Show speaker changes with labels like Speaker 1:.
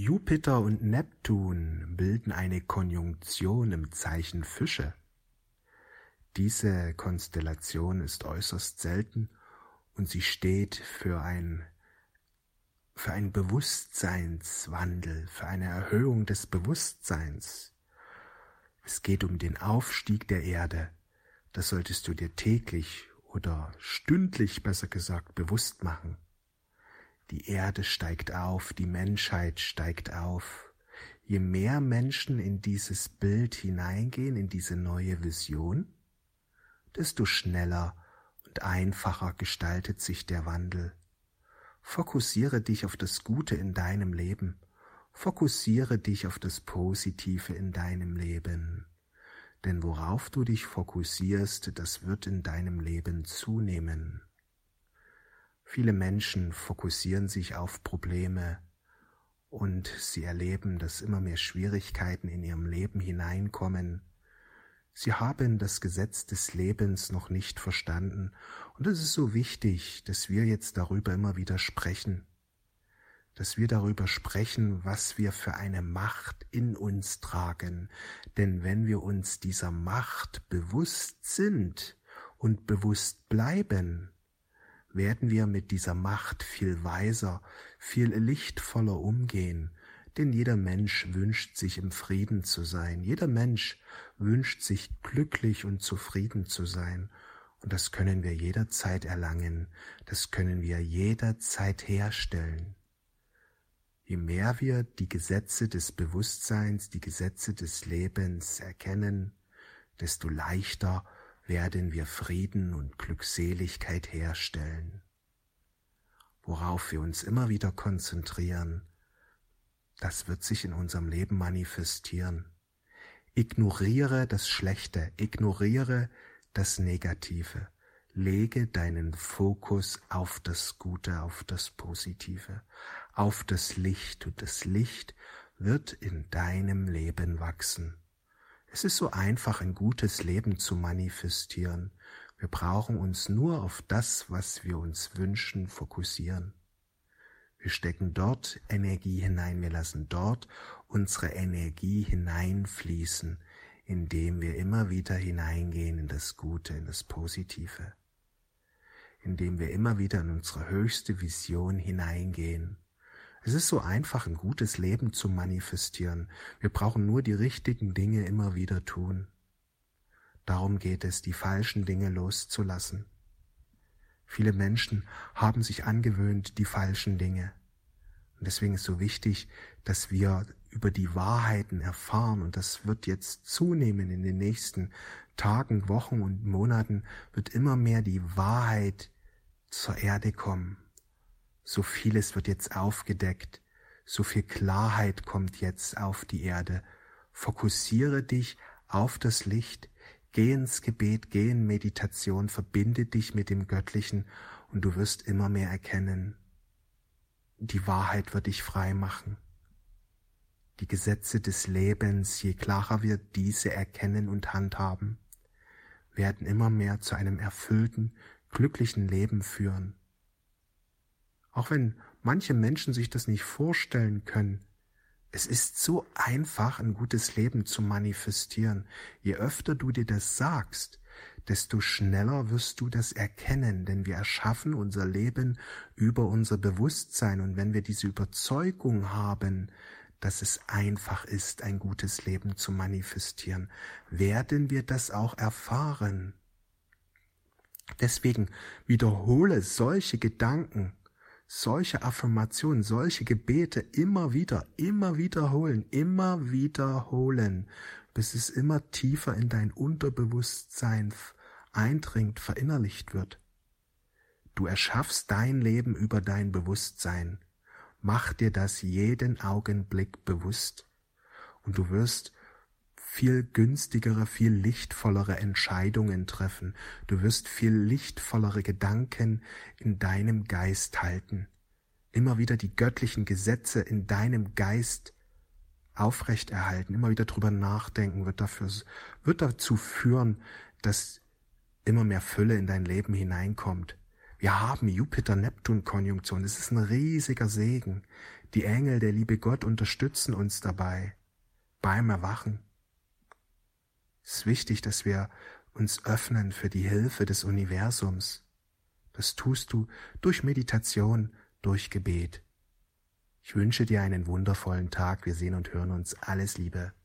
Speaker 1: Jupiter und Neptun bilden eine Konjunktion im Zeichen Fische. Diese Konstellation ist äußerst selten und sie steht für ein für einen Bewusstseinswandel, für eine Erhöhung des Bewusstseins. Es geht um den Aufstieg der Erde. Das solltest du dir täglich oder stündlich besser gesagt bewusst machen. Die Erde steigt auf, die Menschheit steigt auf. Je mehr Menschen in dieses Bild hineingehen, in diese neue Vision, desto schneller und einfacher gestaltet sich der Wandel. Fokussiere dich auf das Gute in deinem Leben. Fokussiere dich auf das Positive in deinem Leben. Denn worauf du dich fokussierst, das wird in deinem Leben zunehmen. Viele Menschen fokussieren sich auf Probleme und sie erleben, dass immer mehr Schwierigkeiten in ihrem Leben hineinkommen. Sie haben das Gesetz des Lebens noch nicht verstanden und es ist so wichtig, dass wir jetzt darüber immer wieder sprechen, dass wir darüber sprechen, was wir für eine Macht in uns tragen. Denn wenn wir uns dieser Macht bewusst sind und bewusst bleiben, werden wir mit dieser Macht viel weiser, viel lichtvoller umgehen, denn jeder Mensch wünscht sich im Frieden zu sein, jeder Mensch wünscht sich glücklich und zufrieden zu sein, und das können wir jederzeit erlangen, das können wir jederzeit herstellen. Je mehr wir die Gesetze des Bewusstseins, die Gesetze des Lebens erkennen, desto leichter werden wir Frieden und Glückseligkeit herstellen. Worauf wir uns immer wieder konzentrieren, das wird sich in unserem Leben manifestieren. Ignoriere das Schlechte, ignoriere das Negative. Lege deinen Fokus auf das Gute, auf das Positive, auf das Licht und das Licht wird in deinem Leben wachsen. Es ist so einfach, ein gutes Leben zu manifestieren. Wir brauchen uns nur auf das, was wir uns wünschen, fokussieren. Wir stecken dort Energie hinein, wir lassen dort unsere Energie hineinfließen, indem wir immer wieder hineingehen in das Gute, in das Positive, indem wir immer wieder in unsere höchste Vision hineingehen. Es ist so einfach, ein gutes Leben zu manifestieren. Wir brauchen nur die richtigen Dinge immer wieder tun. Darum geht es, die falschen Dinge loszulassen. Viele Menschen haben sich angewöhnt, die falschen Dinge. Und deswegen ist so wichtig, dass wir über die Wahrheiten erfahren. Und das wird jetzt zunehmen in den nächsten Tagen, Wochen und Monaten, wird immer mehr die Wahrheit zur Erde kommen. So vieles wird jetzt aufgedeckt, so viel Klarheit kommt jetzt auf die Erde. Fokussiere dich auf das Licht, geh ins Gebet, geh in Meditation, verbinde dich mit dem Göttlichen und du wirst immer mehr erkennen. Die Wahrheit wird dich frei machen. Die Gesetze des Lebens, je klarer wir diese erkennen und handhaben, werden immer mehr zu einem erfüllten, glücklichen Leben führen. Auch wenn manche Menschen sich das nicht vorstellen können, es ist so einfach, ein gutes Leben zu manifestieren. Je öfter du dir das sagst, desto schneller wirst du das erkennen, denn wir erschaffen unser Leben über unser Bewusstsein und wenn wir diese Überzeugung haben, dass es einfach ist, ein gutes Leben zu manifestieren, werden wir das auch erfahren. Deswegen wiederhole solche Gedanken solche Affirmationen, solche Gebete immer wieder, immer wiederholen, immer wiederholen, bis es immer tiefer in dein Unterbewusstsein eindringt, verinnerlicht wird. Du erschaffst dein Leben über dein Bewusstsein. Mach dir das jeden Augenblick bewusst und du wirst viel günstigere, viel lichtvollere Entscheidungen treffen. Du wirst viel lichtvollere Gedanken in deinem Geist halten. Immer wieder die göttlichen Gesetze in deinem Geist aufrechterhalten, immer wieder drüber nachdenken, wird dafür, wird dazu führen, dass immer mehr Fülle in dein Leben hineinkommt. Wir haben Jupiter-Neptun-Konjunktion. Es ist ein riesiger Segen. Die Engel, der liebe Gott unterstützen uns dabei beim Erwachen. Ist wichtig, dass wir uns öffnen für die Hilfe des Universums. Das tust du durch Meditation, durch Gebet. Ich wünsche dir einen wundervollen Tag. Wir sehen und hören uns. Alles Liebe.